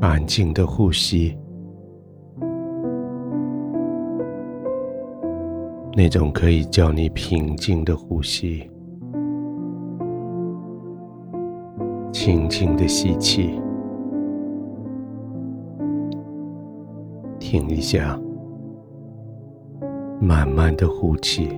安静的呼吸，那种可以叫你平静的呼吸。轻轻的吸气，停一下，慢慢的呼气。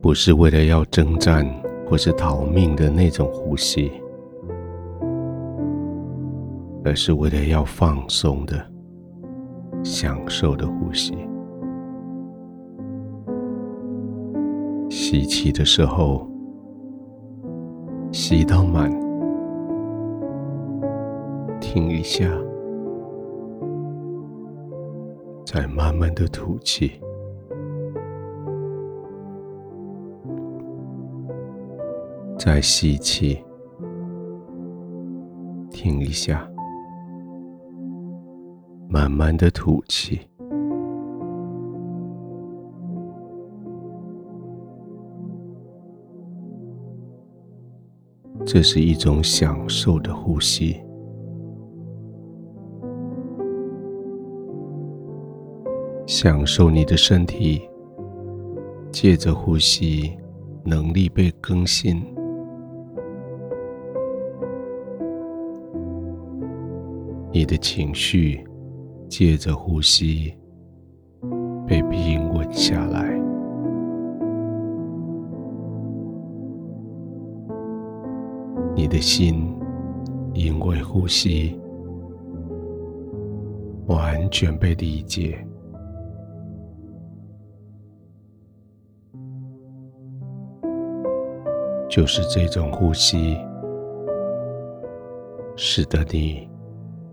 不是为了要征战或是逃命的那种呼吸，而是为了要放松的、享受的呼吸。吸气的时候，吸到满，停一下，再慢慢的吐气。再吸气，停一下，慢慢的吐气。这是一种享受的呼吸，享受你的身体借着呼吸能力被更新。的情绪借着呼吸被平稳下来，你的心因为呼吸完全被理解，就是这种呼吸使得你。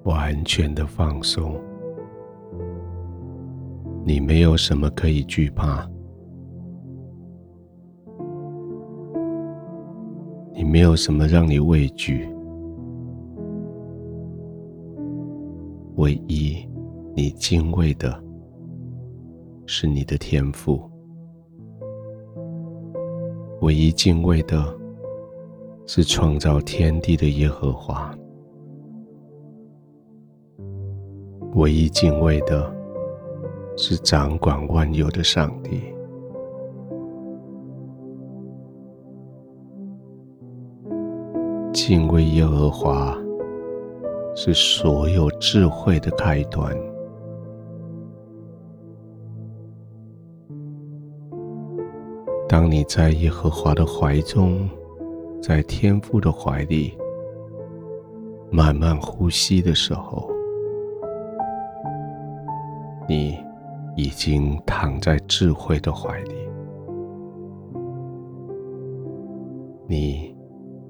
完全的放松，你没有什么可以惧怕，你没有什么让你畏惧，唯一你敬畏的是你的天赋，唯一敬畏的是创造天地的耶和华。唯一敬畏的是掌管万有的上帝。敬畏耶和华是所有智慧的开端。当你在耶和华的怀中，在天父的怀里慢慢呼吸的时候，已经躺在智慧的怀里，你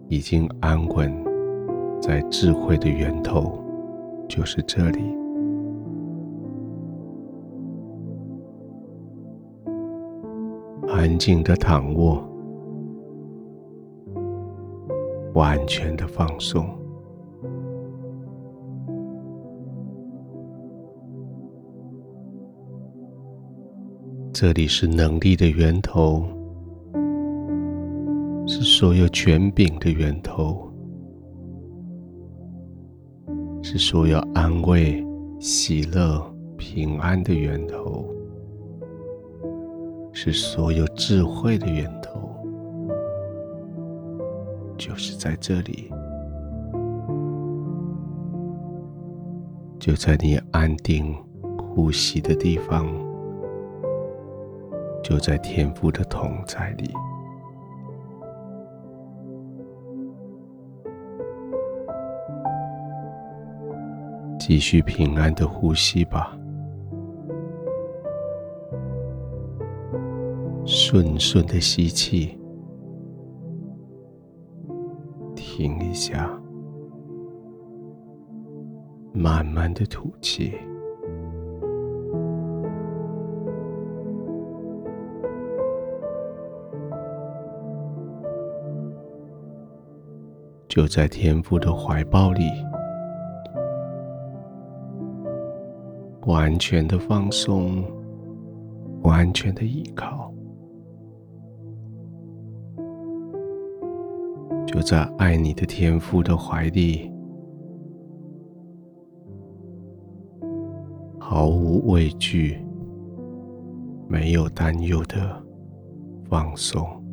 已经安稳在智慧的源头，就是这里。安静的躺卧，完全的放松。这里是能力的源头，是所有权柄的源头，是所有安慰、喜乐、平安的源头，是所有智慧的源头，就是在这里，就在你安定呼吸的地方。就在天父的同在里，继续平安的呼吸吧，顺顺的吸气，停一下，慢慢的吐气。就在天父的怀抱里，完全的放松，完全的依靠，就在爱你的天父的怀里，毫无畏惧、没有担忧的放松。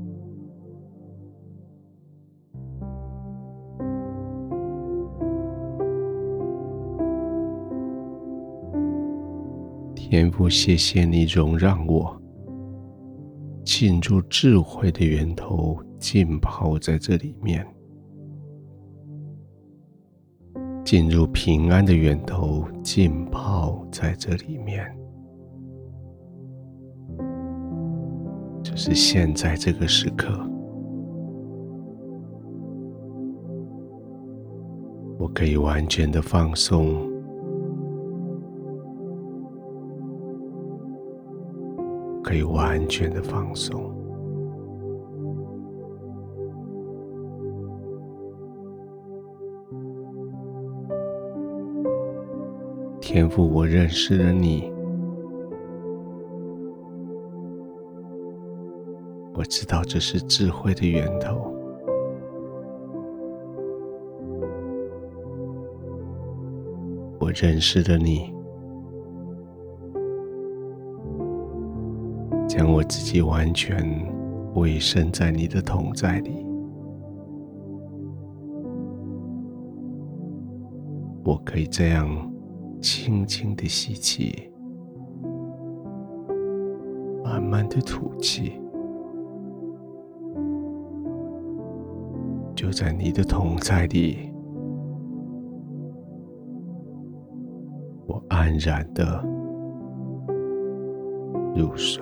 天父，谢谢你容让我进入智慧的源头，浸泡在这里面；进入平安的源头，浸泡在这里面。就是现在这个时刻，我可以完全的放松。可以完全的放松，天赋，我认识了你，我知道这是智慧的源头，我认识了你。将我自己完全委身在你的同在里，我可以这样轻轻的吸气，慢慢的吐气，就在你的同在里，我安然的入睡。